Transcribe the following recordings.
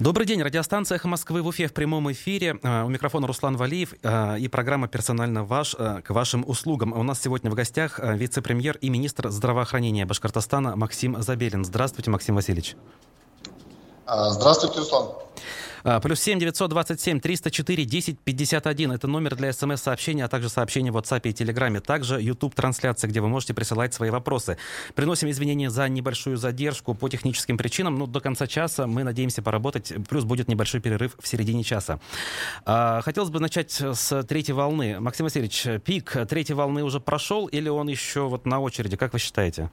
Добрый день. Радиостанция «Эхо Москвы» в Уфе в прямом эфире. А, у микрофона Руслан Валиев а, и программа «Персонально ваш» а, к вашим услугам. У нас сегодня в гостях вице-премьер и министр здравоохранения Башкортостана Максим Забелин. Здравствуйте, Максим Васильевич. Здравствуйте, Руслан. А, плюс 7 927 304 10 51. Это номер для смс-сообщения, а также сообщения в WhatsApp и Телеграме. Также YouTube-трансляция, где вы можете присылать свои вопросы. Приносим извинения за небольшую задержку по техническим причинам. Ну, до конца часа мы надеемся поработать. Плюс будет небольшой перерыв в середине часа. А, хотелось бы начать с третьей волны. Максим Васильевич, пик третьей волны уже прошел или он еще вот на очереди? Как вы считаете?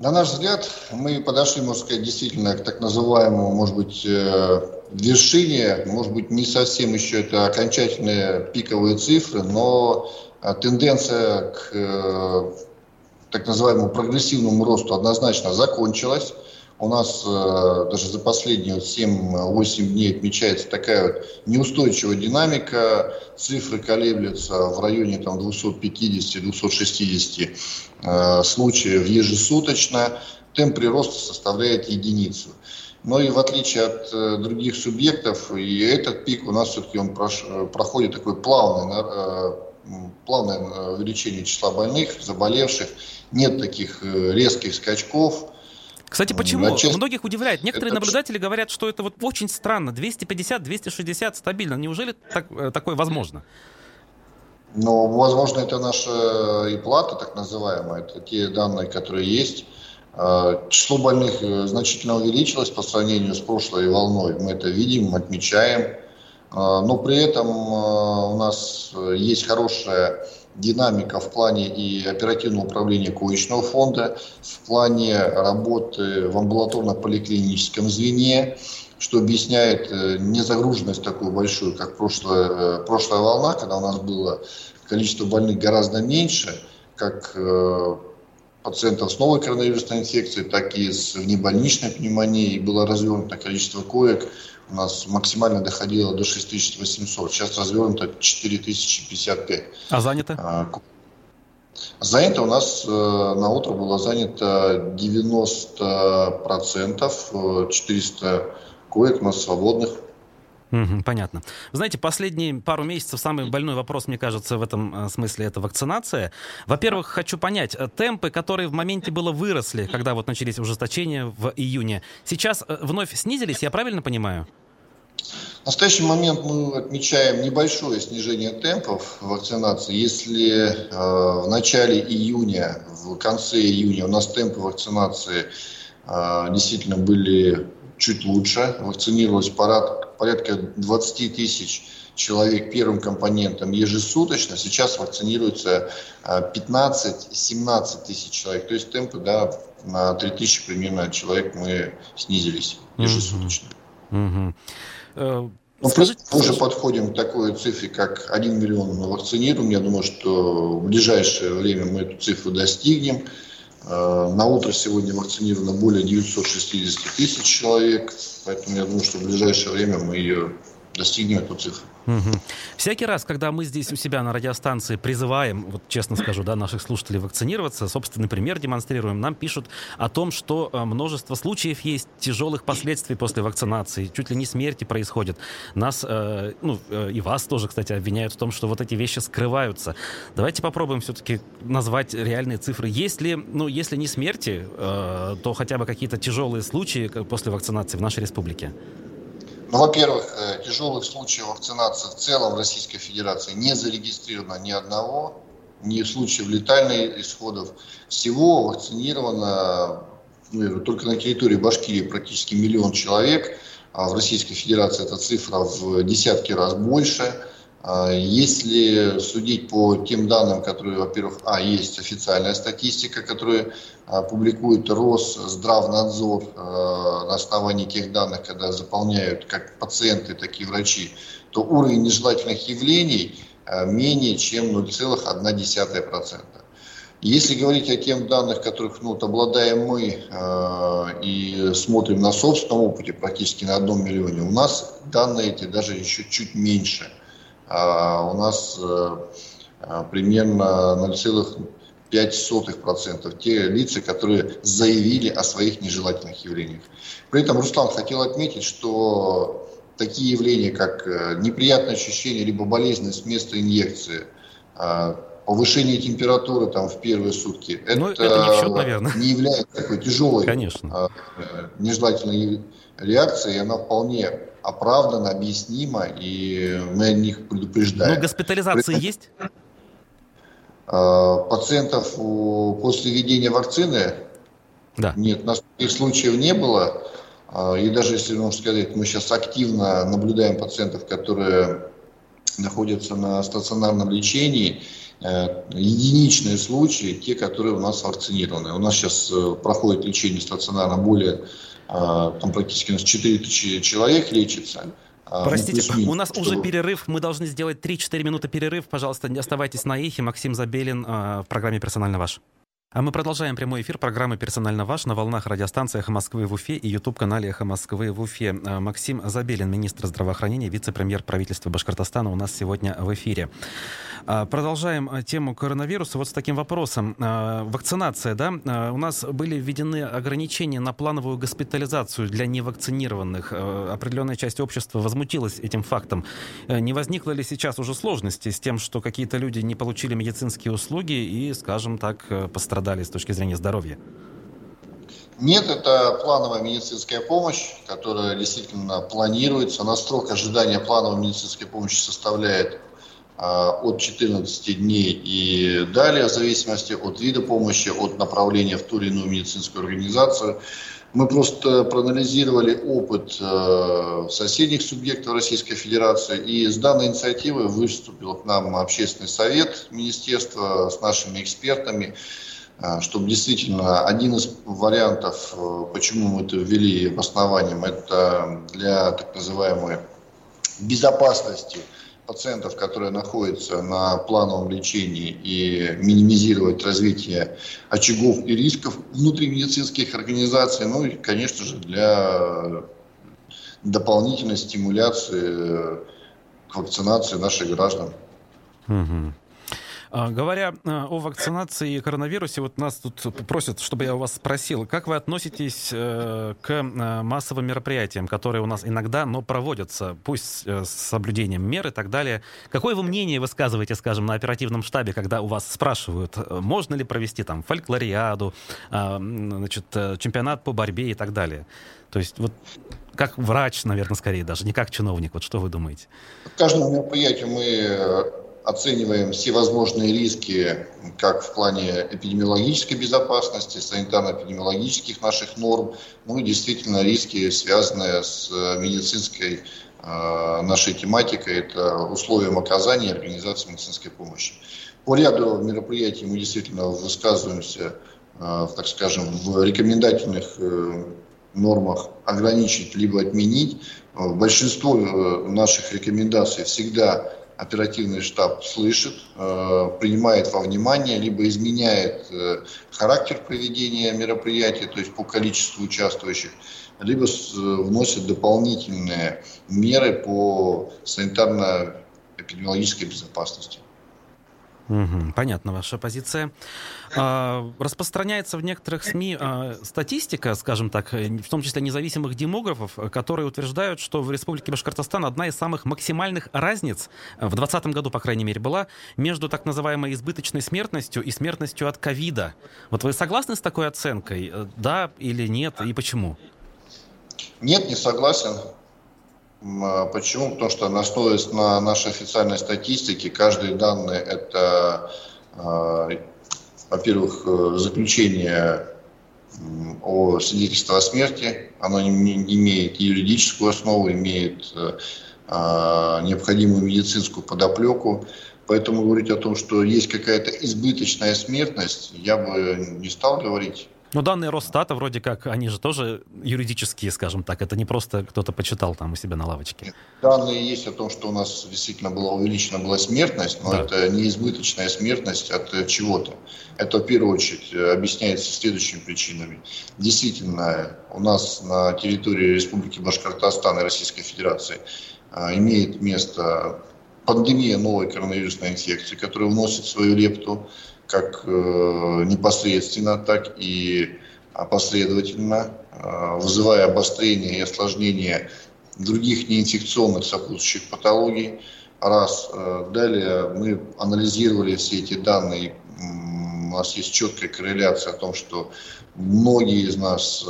На наш взгляд, мы подошли, можно сказать, действительно к так называемому, может быть, э, вершине, может быть, не совсем еще это окончательные пиковые цифры, но э, тенденция к э, так называемому прогрессивному росту однозначно закончилась. У нас э, даже за последние вот 7-8 дней отмечается такая вот неустойчивая динамика. Цифры колеблются в районе там, 250-260 э, случаев ежесуточно. Темп прироста составляет единицу. Но и в отличие от э, других субъектов, и этот пик у нас все-таки он прош, проходит такое плавное, э, плавное увеличение числа больных, заболевших. Нет таких э, резких скачков. Кстати, почему? Начать... Многих удивляет. Некоторые это... наблюдатели говорят, что это вот очень странно. 250-260 стабильно. Неужели так, э, такое возможно? Ну, возможно, это наша и плата, так называемая. Это те данные, которые есть. А, число больных э, значительно увеличилось по сравнению с прошлой волной. Мы это видим, отмечаем. Но при этом у нас есть хорошая динамика в плане и оперативного управления коечного фонда, в плане работы в амбулаторно-поликлиническом звене, что объясняет э, незагруженность такую большую, как прошлая, э, прошлая волна, когда у нас было количество больных гораздо меньше, как э, пациентов с новой коронавирусной инфекцией, так и с внебольничной пневмонией. Было развернуто количество коек у нас максимально доходило до 6800. Сейчас развернуто 4055. А занято? А, занято у нас э, на утро было занято 90%, 400 э, коек у нас свободных. Понятно. Знаете, последние пару месяцев самый больной вопрос, мне кажется, в этом э, смысле это вакцинация. Во-первых, хочу понять, темпы, которые в моменте было выросли, когда вот начались ужесточения в июне, сейчас вновь снизились, я правильно понимаю? В настоящий момент мы отмечаем небольшое снижение темпов вакцинации. Если э, в начале июня, в конце июня у нас темпы вакцинации э, действительно были чуть лучше, вакцинировалось порад, порядка 20 тысяч человек первым компонентом ежесуточно, сейчас вакцинируется 15-17 тысяч человек. То есть темпы да, на 3 тысячи примерно человек мы снизились ежесуточно. Mm-hmm. Ну, Скажите, мы уже подходим к такой цифре, как 1 миллион вакцинированных. Я думаю, что в ближайшее время мы эту цифру достигнем. Э, на утро сегодня вакцинировано более 960 тысяч человек, поэтому я думаю, что в ближайшее время мы ее достигнем эту цифру. Угу. Всякий раз, когда мы здесь у себя на радиостанции призываем, вот честно скажу, да, наших слушателей вакцинироваться, собственный пример демонстрируем, нам пишут о том, что э, множество случаев есть тяжелых последствий после вакцинации, чуть ли не смерти происходят. Нас, э, ну, э, и вас тоже, кстати, обвиняют в том, что вот эти вещи скрываются. Давайте попробуем все-таки назвать реальные цифры. Если, ну, если не смерти, э, то хотя бы какие-то тяжелые случаи после вакцинации в нашей республике. Ну, во-первых, э, тяжелых случаев вакцинации в целом в Российской Федерации не зарегистрировано ни одного, ни случаев летальных исходов. Всего вакцинировано ну, только на территории Башкирии практически миллион человек, а в Российской Федерации эта цифра в десятки раз больше – если судить по тем данным, которые, во-первых, а, есть официальная статистика, которую а, публикует Росздравнадзор а, на основании тех данных, когда заполняют как пациенты, так и врачи, то уровень нежелательных явлений а, менее чем 0,1%. Если говорить о тех данных, которых ну, вот, обладаем мы э, и смотрим на собственном опыте, практически на одном миллионе, у нас данные эти даже еще чуть меньше – а у нас э, э, примерно 0,5 0,05% те лица, которые заявили о своих нежелательных явлениях. При этом, Руслан, хотел отметить, что такие явления, как э, неприятное ощущение либо болезненность места инъекции, а, повышение температуры там в первые сутки, ну, это, это не, счет, наверное. не является такой тяжелой Конечно. А, нежелательной реакцией, она вполне оправдана, объяснима, и мы о них предупреждаем. Ну, госпитализации При... есть? А, пациентов после введения вакцины да. нет, таких случаев не было. А, и даже если, можно сказать, мы сейчас активно наблюдаем пациентов, которые находятся на стационарном лечении, единичные случаи, те, которые у нас вакцинированы. У нас сейчас э, проходит лечение стационарно более, а, там практически у нас 4 тысячи человек лечится. Ну, Простите, ну, у нас что... уже перерыв, мы должны сделать 3-4 минуты перерыв. Пожалуйста, не оставайтесь на эхе. Максим Забелин в программе «Персонально ваш». А мы продолжаем прямой эфир программы «Персонально ваш» на волнах радиостанции «Эхо Москвы» в Уфе и YouTube-канале «Эхо Москвы» в Уфе. А, Максим Забелин, министр здравоохранения, вице-премьер правительства Башкортостана у нас сегодня в эфире. А, продолжаем а, тему коронавируса вот с таким вопросом. Вакцинация, да? У нас были введены ограничения на плановую госпитализацию для невакцинированных. Определенная часть общества возмутилась этим фактом. Не возникло ли сейчас уже сложности с тем, что какие-то люди не получили медицинские услуги и, скажем так, пострадали пострадали с точки зрения здоровья? Нет, это плановая медицинская помощь, которая действительно планируется. На срок ожидания плановой медицинской помощи составляет э, от 14 дней и далее, в зависимости от вида помощи, от направления в ту или иную медицинскую организацию. Мы просто проанализировали опыт э, соседних субъектов Российской Федерации, и с данной инициативой выступил к нам общественный совет министерства с нашими экспертами. А, чтобы действительно один из вариантов, э, почему мы это ввели обоснованием, это для так называемой безопасности пациентов, которые находятся на плановом лечении и минимизировать развитие очагов и рисков внутри медицинских организаций, ну и, конечно же, для дополнительной стимуляции к вакцинации наших граждан. Угу. А, говоря а, о вакцинации и коронавирусе, вот нас тут просят, чтобы я у вас спросил, как вы относитесь э, к э, массовым мероприятиям, которые у нас иногда, но проводятся, пусть э, с соблюдением мер и так далее. Какое вы мнение высказываете, скажем, на оперативном штабе, когда у вас спрашивают, можно ли провести там фольклориаду, а, значит, чемпионат по борьбе и так далее? То есть вот как врач, наверное, скорее даже, не как чиновник. Вот что вы думаете? Каждому мероприятию мы оцениваем все возможные риски как в плане эпидемиологической безопасности, санитарно-эпидемиологических наших норм, ну и действительно риски, связанные с медицинской э, нашей тематикой, это условиям оказания и организации медицинской помощи. По ряду мероприятий мы действительно высказываемся, э, так скажем, в рекомендательных э, нормах ограничить либо отменить. Большинство наших рекомендаций всегда оперативный штаб слышит, э, принимает во внимание, либо изменяет э, характер проведения мероприятия, то есть по количеству участвующих, либо вносит дополнительные меры по санитарно-эпидемиологической безопасности. Угу, понятна ваша позиция. А, распространяется в некоторых СМИ а, статистика, скажем так, в том числе независимых демографов, которые утверждают, что в Республике Башкортостан одна из самых максимальных разниц, в 2020 году, по крайней мере, была между так называемой избыточной смертностью и смертностью от ковида. Вот вы согласны с такой оценкой? Да или нет? И почему? Нет, не согласен. А почему? Потому что основываясь на нашей официальной статистике, каждые данные это, а, во-первых, э, заключение о свидетельстве о смерти, оно не имеет юридическую основу, имеет э, а, необходимую медицинскую подоплеку. Поэтому говорить о том, что есть какая-то избыточная смертность, я бы не стал говорить. Но данные Росстата вроде как, они же тоже юридические, скажем так. Это не просто кто-то почитал там у себя на лавочке. Данные есть о том, что у нас действительно была увеличена была смертность, но да. это не избыточная смертность от чего-то. Это в первую очередь объясняется следующими причинами. Действительно, у нас на территории Республики Башкортостан и Российской Федерации а, имеет место пандемия новой коронавирусной инфекции, которая вносит свою лепту как непосредственно, так и последовательно, вызывая обострение и осложнение других неинфекционных сопутствующих патологий. Раз. Далее мы анализировали все эти данные. У нас есть четкая корреляция о том, что многие из нас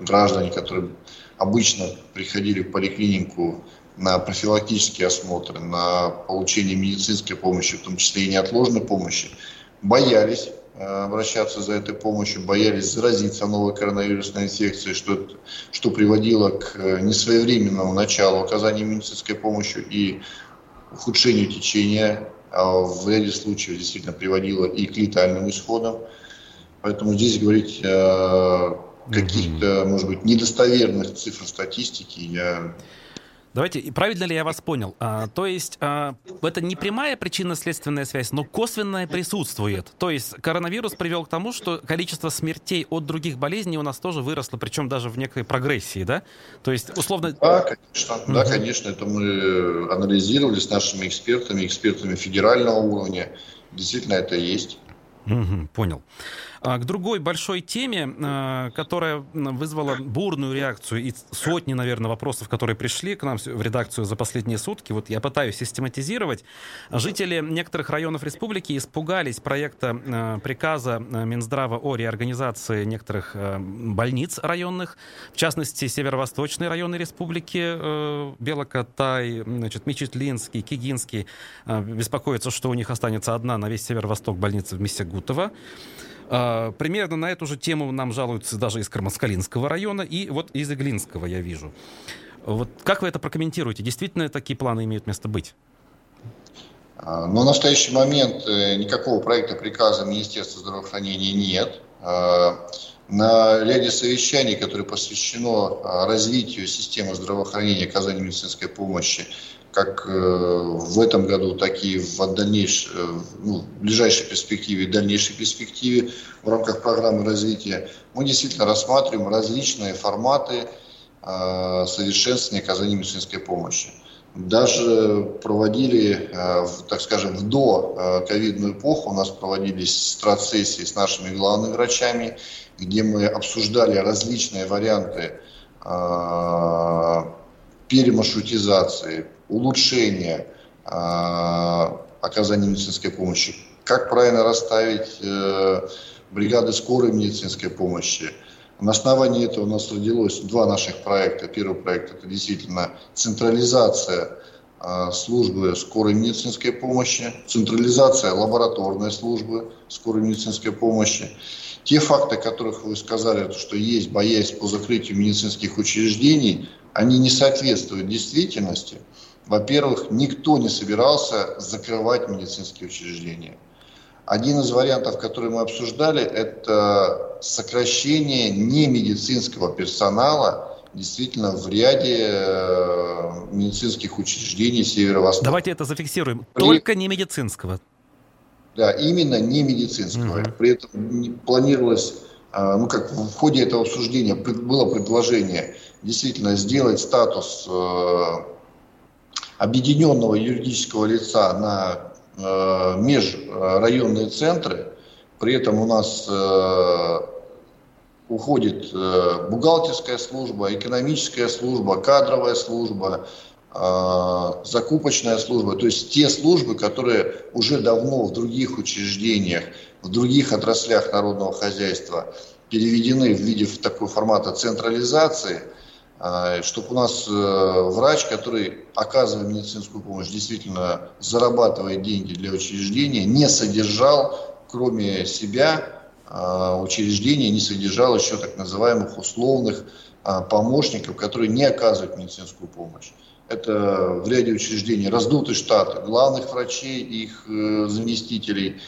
граждане, которые обычно приходили в поликлинику на профилактические осмотры, на получение медицинской помощи, в том числе и неотложной помощи, боялись э, обращаться за этой помощью, боялись заразиться новой коронавирусной инфекцией, что, что приводило к э, несвоевременному началу оказания медицинской помощи и ухудшению течения, а в ряде случаев действительно приводило и к летальным исходам. Поэтому здесь говорить о каких-то, может быть, недостоверных цифр статистики я Давайте, правильно ли я вас понял? А, то есть а, это не прямая причинно-следственная связь, но косвенная присутствует. То есть коронавирус привел к тому, что количество смертей от других болезней у нас тоже выросло, причем даже в некой прогрессии, да? То есть условно... Да, конечно, угу. да, конечно, это мы анализировали с нашими экспертами, экспертами федерального уровня. Действительно, это есть. Угу, понял. А, к другой большой теме, а, которая вызвала бурную реакцию и сотни, наверное, вопросов, которые пришли к нам в редакцию за последние сутки. Вот я пытаюсь систематизировать. Жители некоторых районов республики испугались проекта а, приказа Минздрава о реорганизации некоторых больниц районных, в частности, Северо-Восточной районной республики, Белокотай, значит, Мичетлинский, Кигинский. Беспокоятся, что у них останется одна на весь Северо-Восток больница в Месягутово. А, примерно на эту же тему нам жалуются даже из Кармаскалинского района и вот из Иглинского я вижу. Вот как вы это прокомментируете? Действительно такие планы имеют место быть? А, Но в настоящий момент э, никакого проекта приказа Министерства здравоохранения нет. А, на ряде совещаний, которые посвящено развитию системы здравоохранения, оказанию медицинской помощи, как э, в этом году, так и в, дальнейшей, э, ну, в ближайшей перспективе и дальнейшей перспективе в рамках программы развития, мы действительно рассматриваем различные форматы э, совершенствования оказания медицинской помощи. Даже проводили, так скажем, в до ковидную эпоху у нас проводились страцессии с нашими главными врачами, где мы обсуждали различные варианты перемаршрутизации, улучшения э, оказания медицинской помощи, как правильно расставить э, бригады скорой медицинской помощи. На основании этого у нас родилось два наших проекта. Первый проект – это действительно централизация э, службы скорой медицинской помощи, централизация лабораторной службы скорой медицинской помощи. Те факты, о которых вы сказали, что есть боязнь по закрытию медицинских учреждений, они не соответствуют действительности. Во-первых, никто не собирался закрывать медицинские учреждения. Один из вариантов, который мы обсуждали, это сокращение немедицинского персонала действительно в ряде э, медицинских учреждений Северо-Востока. Давайте это зафиксируем. При... Только не медицинского. Да, именно не медицинского. Угу. При этом планировалось, э, ну как в ходе этого обсуждения было предложение действительно сделать статус э, объединенного юридического лица на э, межрайонные центры. При этом у нас э, уходит э, бухгалтерская служба, экономическая служба, кадровая служба, э, закупочная служба, то есть те службы, которые уже давно в других учреждениях, в других отраслях народного хозяйства переведены в виде такого формата централизации – чтобы у нас э, врач, который оказывает медицинскую помощь, действительно зарабатывает деньги для учреждения, не содержал, кроме себя, а, учреждение не содержало еще так называемых условных помощников, которые не оказывают медицинскую помощь. Это в ряде учреждений раздутый штат главных врачей, их э, заместителей,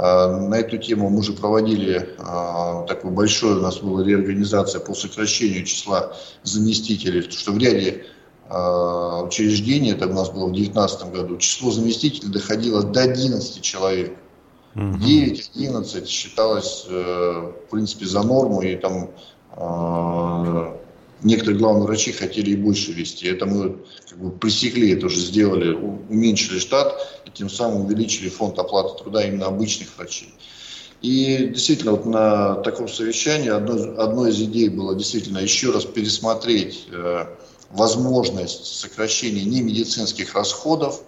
на эту тему мы уже проводили а, такую большую, у нас была реорганизация по сокращению числа заместителей, что в ряде а, учреждений, это у нас было в 2019 году, число заместителей доходило до 11 человек. 9-11 считалось, э, в принципе, за норму, и там некоторые главные врачи хотели и больше вести. Это мы как бы пресекли, это уже сделали, уменьшили штат и тем самым увеличили фонд оплаты труда именно обычных врачей. И действительно, вот на таком совещании одной, одной из идей было действительно еще раз пересмотреть э, возможность сокращения немедицинских расходов.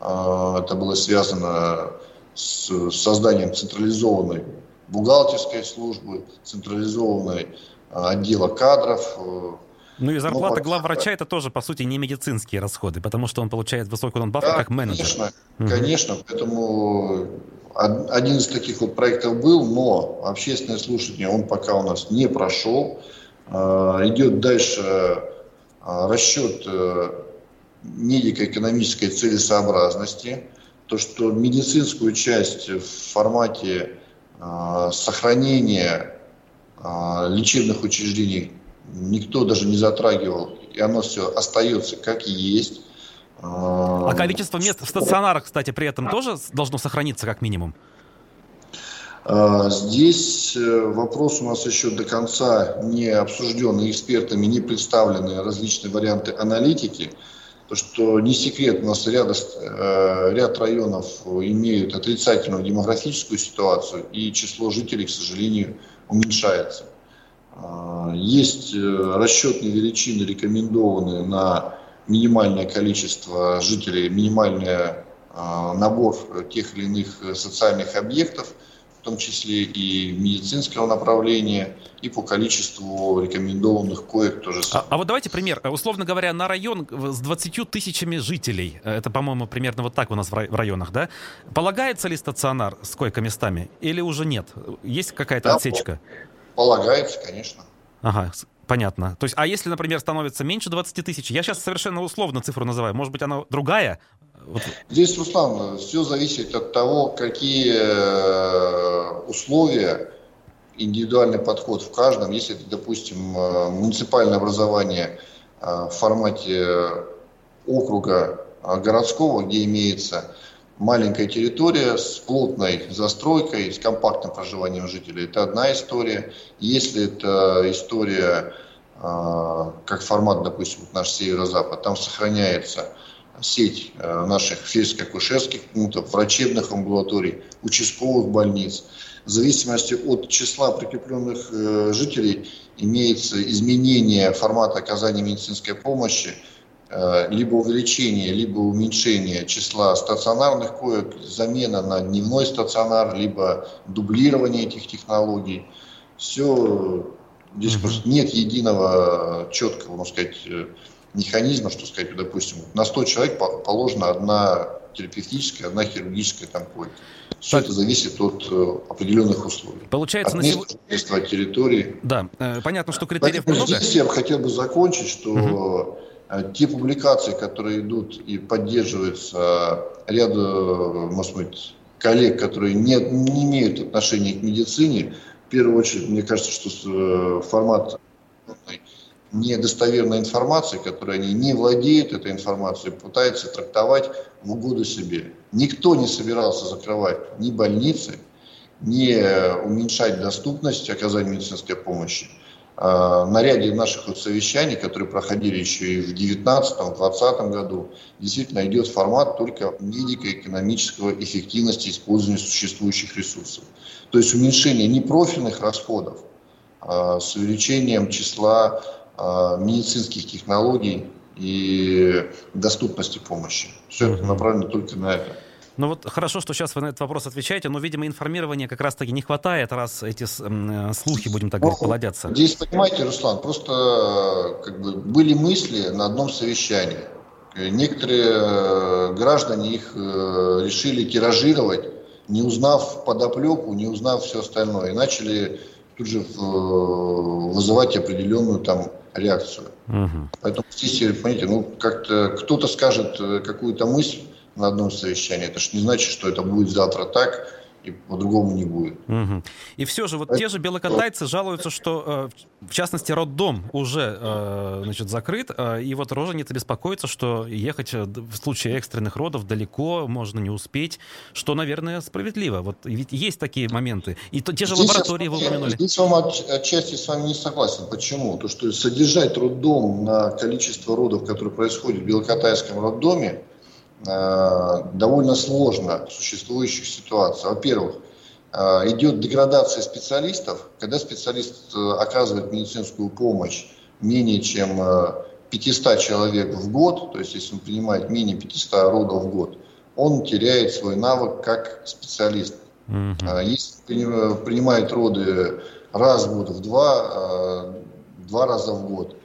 Э, это было связано с созданием централизованной бухгалтерской службы, централизованной отдела кадров, э, ну и зарплата ну, главврача это тоже, по сути, не медицинские расходы, потому что он получает высокую надбавку да, как менеджер. Конечно, угу. конечно. Поэтому один из таких вот проектов был, но общественное слушание, он пока у нас не прошел. А, идет дальше а, расчет э, медико-экономической целесообразности. То, что медицинскую часть в формате а, сохранения лечебных учреждений никто даже не затрагивал, и оно все остается как есть. А количество мест в стационарах, кстати, при этом тоже должно сохраниться как минимум? А, здесь э, вопрос у нас еще до конца не обсужденный экспертами, не представлены различные варианты аналитики. То, что не секрет, у нас ряд, э, ряд районов имеют отрицательную демографическую ситуацию, и число жителей, к сожалению, уменьшается. А, есть э, расчетные величины, рекомендованные на минимальное количество жителей, минимальный а, набор тех или иных социальных объектов, в том числе и медицинского направления, и по количеству рекомендованных коек тоже самое. А, а вот давайте пример. Условно говоря, на район с 20 тысячами жителей, это, по-моему, примерно вот так у нас в районах, да? Полагается ли стационар с койко-местами или уже нет? Есть какая-то да, отсечка? Полагается, конечно. Ага, понятно. То есть, а если, например, становится меньше 20 тысяч, я сейчас совершенно условно цифру называю, может быть, она другая? Здесь, Руслан, все зависит от того, какие э, условия, индивидуальный подход в каждом. Если это, допустим, э, муниципальное образование э, в формате округа городского, где имеется маленькая территория с плотной застройкой, с компактным проживанием жителей. Это одна история. Если это история как формат, допустим, наш северо-запад, там сохраняется сеть а, наших фельдшерско-акушерских пунктов, врачебных амбулаторий, участковых больниц. В зависимости от числа прикрепленных э, жителей имеется изменение формата оказания медицинской помощи – Э, либо увеличение, либо уменьшение числа стационарных коек, замена на дневной стационар, либо дублирование этих технологий. Все, здесь просто нет единого четкого, можно сказать, э, механизма, что сказать, допустим, на 100 человек положена одна терапевтическая, одна хирургическая там койка. Все так. это зависит от э, определенных условий. Получается, от места, на сегодня... территории. Да, понятно, что критериев Поэтому много. Здесь я хотел бы закончить, что угу Э, те публикации, которые идут и поддерживаются ряду, может быть, коллег, которые не, не имеют отношения к медицине, в первую очередь, мне кажется, что э, формат недостоверной информации, которой они не владеют этой информацией, пытаются трактовать в угоду себе. Никто не собирался закрывать ни больницы, ни уменьшать доступность оказания медицинской помощи. А, на ряде наших вот совещаний, которые проходили еще и в 2019-2020 году, действительно идет формат только медико-экономического эффективности использования существующих ресурсов. То есть уменьшение непрофильных расходов а, с увеличением числа медицинских технологий и доступности помощи. Все это направлено только на это. Ну вот хорошо, что сейчас вы на этот вопрос отвечаете, но, видимо, информирования как раз-таки не хватает, раз эти э, слухи, будем так говорить, ну, плодятся. Здесь, понимаете, Руслан, просто э, как бы были мысли на одном совещании. Некоторые э, граждане их решили тиражировать, не узнав подоплеку, не узнав все остальное, и начали тут же вызывать определенную там реакцию. Угу. Поэтому здесь, понимаете, ну как-то кто-то скажет какую-то мысль, на одном совещании. Это же не значит, что это будет завтра так. И по-другому не будет. Угу. И все же, вот Это... те же белокатайцы жалуются, что, э, в частности, роддом уже э, значит, закрыт, э, и вот роженица беспокоится, что ехать в случае экстренных родов далеко, можно не успеть, что, наверное, справедливо. Вот ведь есть такие моменты. И то, те же здесь лаборатории вы упомянули. Здесь вам от, отчасти с вами не согласен. Почему? То, что содержать роддом на количество родов, которые происходят в белокатайском роддоме, довольно сложно существующих ситуациях. Во-первых, э, идет деградация специалистов, когда специалист э, оказывает медицинскую помощь менее чем 500 человек в год, то есть если он принимает менее 500 родов в год, он теряет свой навык как специалист. Mm-hmm. Если принимает роды раз в год, в два, два раза в год,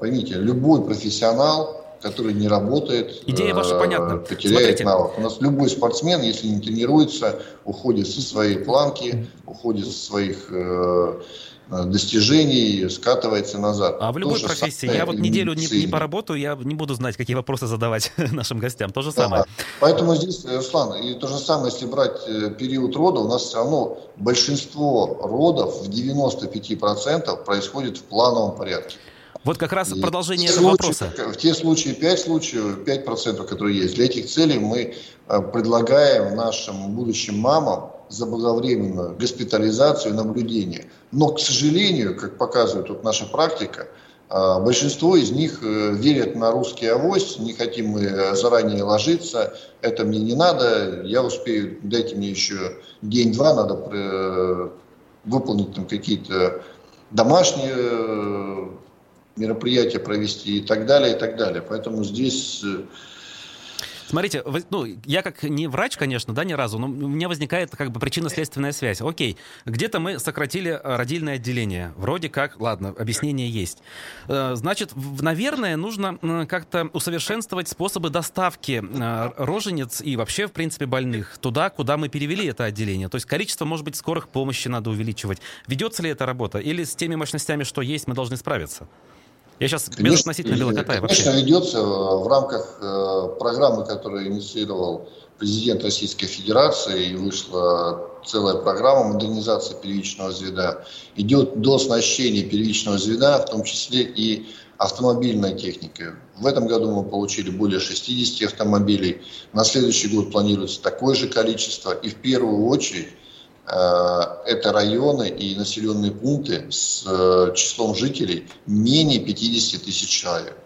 поймите, любой профессионал который не работает, Идея ваша понятна. потеряет Смотрите. навык. У нас любой спортсмен, если не тренируется, уходит со своей планки, уходит со своих э, достижений, скатывается назад. А в любой профессии, я вот неделю не, не поработаю, я не буду знать, какие вопросы задавать нашим гостям. То же самое. Да. Поэтому здесь, Руслан, и то же самое, если брать э, период рода, у нас все равно большинство родов в 95% происходит в плановом порядке. Вот как раз продолжение этого случаи, вопроса. В те случаи, 5 случаев, 5%, которые есть, для этих целей мы э, предлагаем нашим будущим мамам заблаговременную госпитализацию и наблюдение. Но, к сожалению, как показывает вот наша практика, э, большинство из них э, верят на русский авось, не хотим мы заранее ложиться, это мне не надо, я успею, дайте мне еще день-два, надо выполнить там какие-то домашние мероприятия провести и так далее, и так далее. Поэтому здесь э, Смотрите, ну, я как не врач, конечно, да, ни разу, но у меня возникает как бы причинно-следственная связь. Окей, где-то мы сократили э, родильное отделение. Вроде как, ладно, объяснение есть. Э, значит, наверное, нужно как-то усовершенствовать способы доставки рожениц и вообще, в принципе, больных туда, куда мы перевели это отделение. То есть количество, может быть, скорых помощи надо увеличивать. Ведется ли эта работа? Или с теми мощностями, что есть, мы должны справиться? Я сейчас конечно, без относительно Белокотая вообще. Конечно, ведется в рамках э, программы, которую инициировал президент Российской Федерации, и вышла целая программа модернизации первичного звена. Идет до оснащения первичного звена, в том числе и автомобильной техникой. В этом году мы получили более 60 автомобилей. На следующий год планируется такое же количество. И в первую очередь Э, это районы и населенные пункты с э, числом жителей менее 50 тысяч человек.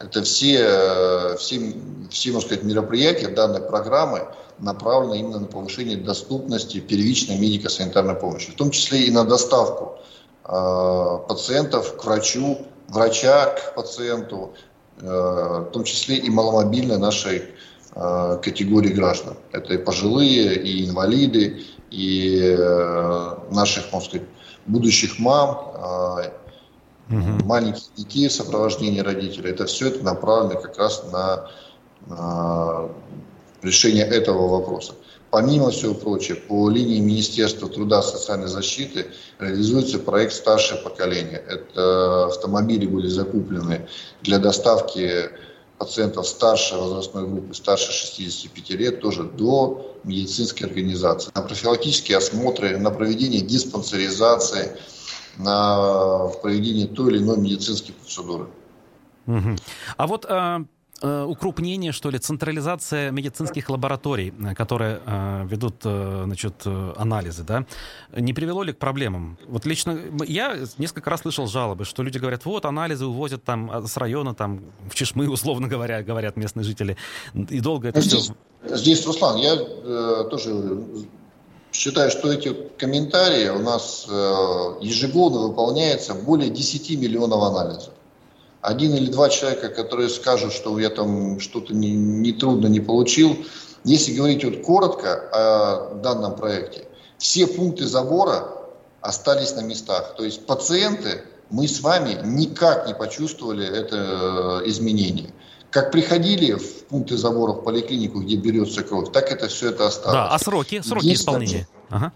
Это все, э, все, все можно сказать, мероприятия данной программы направлены именно на повышение доступности первичной медико-санитарной помощи, в том числе и на доставку пациентов к врачу, врача к пациенту, в том числе и маломобильной нашей категории граждан. Это и пожилые, и инвалиды, и э, наших, можно сказать, будущих мам, угу. маленьких детей в сопровождении родителей. Это все это направлено как раз на, на решение этого вопроса. Помимо всего прочего, по линии Министерства труда и социальной защиты реализуется проект «Старшее поколение». Это автомобили были закуплены для доставки пациентов старшей возрастной группы, старше 65 лет, тоже до медицинской организации. На профилактические осмотры, на проведение диспансеризации, на проведение той или иной медицинской процедуры. А вот а, укрупнение, что ли, централизация медицинских лабораторий, э, которые э, ведут, значит, анализы, да, не привело ли к проблемам? Вот лично я несколько раз слышал жалобы, что люди говорят, вот, анализы увозят там а, с района, там, в Чешмы, условно говоря, говорят местные жители, и долго это здесь, все... Здесь, Руслан, я э, тоже считаю, что эти комментарии у нас э, ежегодно выполняется более 10 миллионов анализов один или два человека, которые скажут, что я там что-то не, не трудно не получил. Если говорить вот коротко о данном проекте, все пункты забора остались на местах. То есть пациенты, мы с вами никак не почувствовали это э, изменение. Как приходили в пункты забора в поликлинику, где берется кровь, так это все это осталось. Да, а сроки, сроки исполнения? Ага.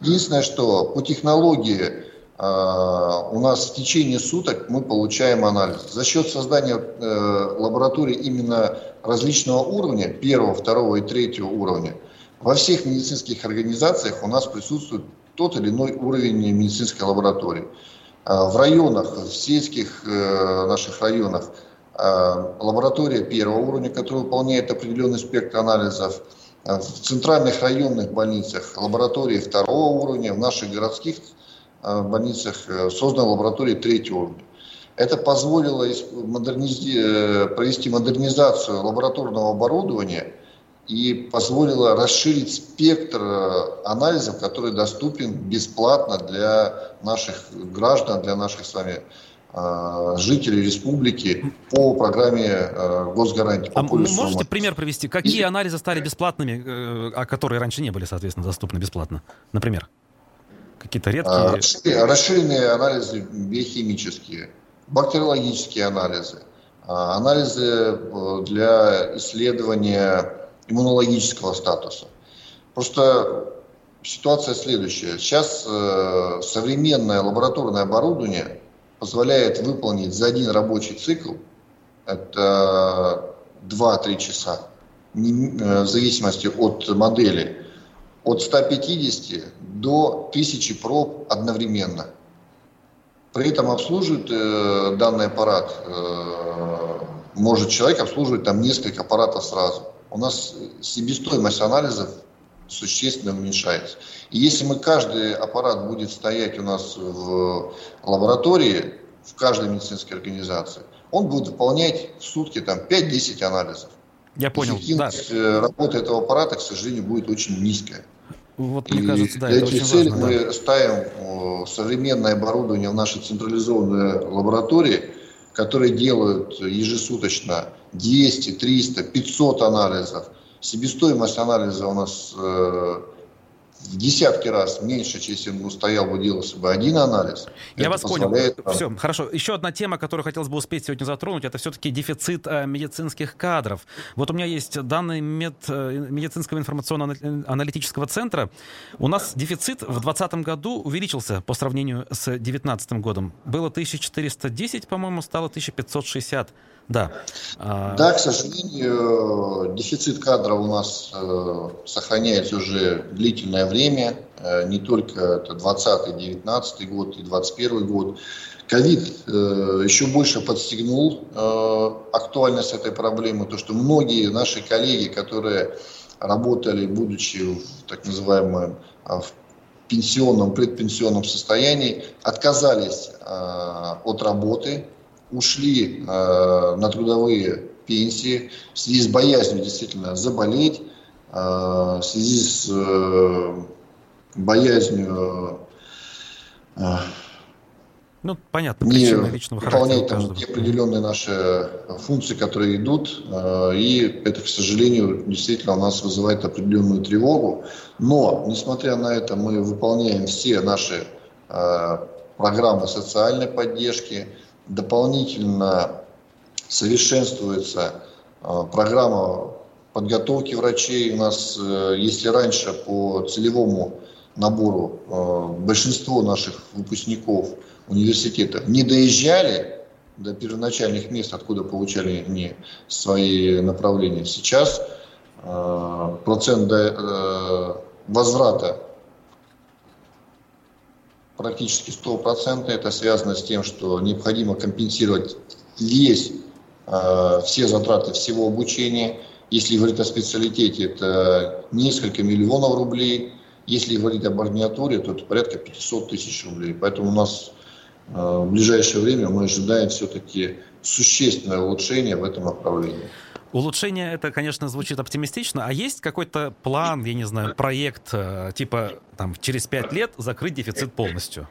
Единственное, что по технологии у нас в течение суток мы получаем анализ. За счет создания э, лабораторий именно различного уровня, первого, второго и третьего уровня, Во всех медицинских организациях у нас присутствует тот или иной уровень медицинской лаборатории. В районах, в сельских наших районах лаборатория первого уровня, которая выполняет определенный спектр анализов – а в центральных районных больницах лаборатории второго уровня, в наших городских а, больницах э, создана лаборатория третьего уровня. Это позволило модернизи... Э, провести модернизацию лабораторного оборудования и позволило расширить спектр э, анализов, который доступен бесплатно для наших граждан, для наших с вами Э, жителей республики по программе э, госгарантии. По а можете пример привести? Какие анализы стали бесплатными, э, а которые раньше не были, соответственно, доступны бесплатно? Например? Какие-то редкие... Расширенные анализы биохимические, бактериологические анализы, анализы для исследования иммунологического статуса. Просто ситуация следующая. Сейчас современное лабораторное оборудование позволяет выполнить за один рабочий цикл, это 2-3 часа, э, в зависимости от модели, от 150 до 1000 проб одновременно. При этом обслуживает э, данный аппарат, э, может человек обслуживать там несколько аппаратов сразу. У нас себестоимость анализов существенно уменьшается. И если мы каждый аппарат будет стоять у нас в лаборатории, в каждой медицинской организации, он будет выполнять в сутки там 5-10 анализов. Я понял. Эффективность да. Э, работы этого аппарата, к сожалению, будет очень низкая. Вот, мне и кажется, да, для этих целей важно, мы да. ставим современное оборудование в наши централизованные лаборатории, которые делают ежесуточно 200, 300, 500 анализов – Себестоимость анализа у нас э, в десятки раз меньше, чем если бы стоял бы делался бы один анализ. Я это вас понял. Все, хорошо. Еще одна тема, которую хотелось бы успеть сегодня затронуть, это все-таки дефицит э, медицинских кадров. Вот у меня есть данные мед, э, медицинского информационно-аналитического центра. У нас дефицит в 2020 году увеличился по сравнению с 2019 годом. Было 1410, по-моему, стало 1560. Да. А, да, к сожалению, дефицит кадров у нас э, сохраняется уже длительное время. Э, не только это 20 19 год и 21 год. Ковид э, еще больше подстегнул актуальность этой проблемы. То, что многие наши коллеги, которые работали, будучи в так называемом в пенсионном, предпенсионном состоянии, отказались от работы, ушли э, на трудовые пенсии в связи с боязнью действительно заболеть, э, в связи с э, боязнью э, ну, понятно, не личного выполнять там те определенные наши функции, которые идут, э, и это, к сожалению, действительно у нас вызывает определенную тревогу. Но, несмотря на это, мы выполняем все наши э, программы социальной поддержки, дополнительно совершенствуется а, программа подготовки врачей. У нас, э, если раньше по целевому набору а, большинство наших выпускников университетов не доезжали до первоначальных мест, откуда получали они свои направления, сейчас а, процент э, возврата практически стопроцентно. Это связано с тем, что необходимо компенсировать весь, э, все затраты всего обучения. Если говорить о специалитете, это несколько миллионов рублей. Если говорить об ординатуре, то это порядка 500 тысяч рублей. Поэтому у нас э, в ближайшее время мы ожидаем все-таки существенное улучшение в этом направлении. Улучшение это, конечно, звучит оптимистично. А есть какой-то план, я не знаю, проект, э, типа там через пять лет закрыть дефицит полностью?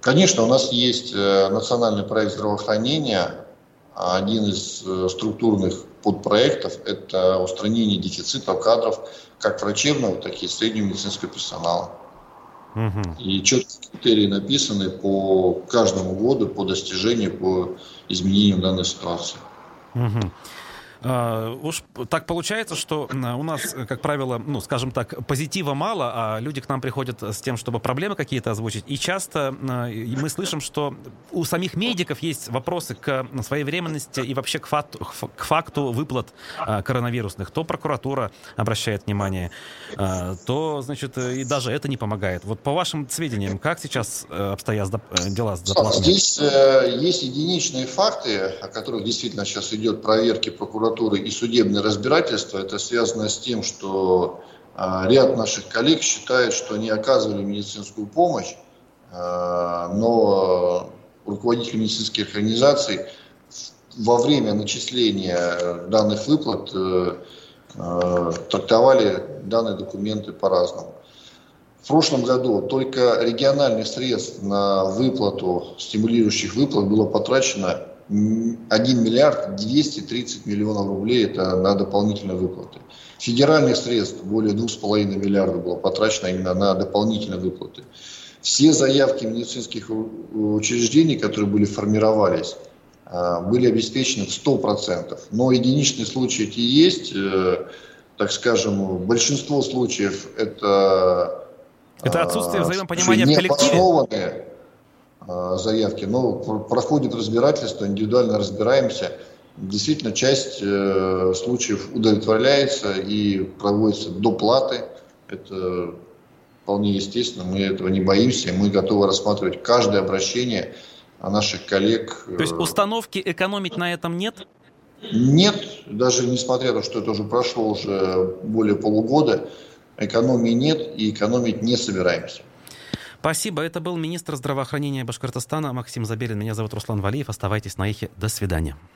Конечно, у нас есть э, национальный проект здравоохранения. Один из э, структурных подпроектов – это устранение дефицита кадров как врачебного, так и среднего медицинского персонала. Угу. И четкие критерии написаны по каждому году, по достижению, по изменению данной ситуации. Угу. А, уж так получается, что у нас, как правило, ну, скажем так, позитива мало, а люди к нам приходят с тем, чтобы проблемы какие-то озвучить. И часто мы слышим, что у самих медиков есть вопросы к своевременности и вообще к факту, к факту выплат а, коронавирусных. То прокуратура обращает внимание, а, то, значит, и даже это не помогает. Вот по вашим сведениям, как сейчас э, обстоят э, дела с заплатами? Здесь э, есть единичные факты, о которых действительно сейчас идет проверки прокуратуры и судебное разбирательство. Это связано с тем, что ряд наших коллег считает, что они оказывали медицинскую помощь, но руководители медицинских организаций во время начисления данных выплат э, э, трактовали данные документы по-разному. В прошлом году только региональных средств на выплату стимулирующих выплат было потрачено 1 миллиард 230 миллионов рублей это на дополнительные выплаты. Федеральных средств более 2,5 миллиарда было потрачено именно на дополнительные выплаты. Все заявки медицинских учреждений, которые были формировались, а, были обеспечены в 100%. Но единичные случаи эти есть. Э, так скажем, большинство случаев это... Это отсутствие а, взаимопонимания в коллективе? А, заявки. Но проходит разбирательство, индивидуально разбираемся. Действительно, часть э, случаев удовлетворяется и проводится доплаты. Это вполне естественно, мы этого не боимся, мы готовы рассматривать каждое обращение наших коллег. То есть установки экономить на этом нет? Нет, даже несмотря на то, что это уже прошло уже более полугода, экономии нет и экономить не собираемся. Спасибо. Это был министр здравоохранения Башкортостана Максим Забелин. Меня зовут Руслан Валиев. Оставайтесь на эхе. До свидания.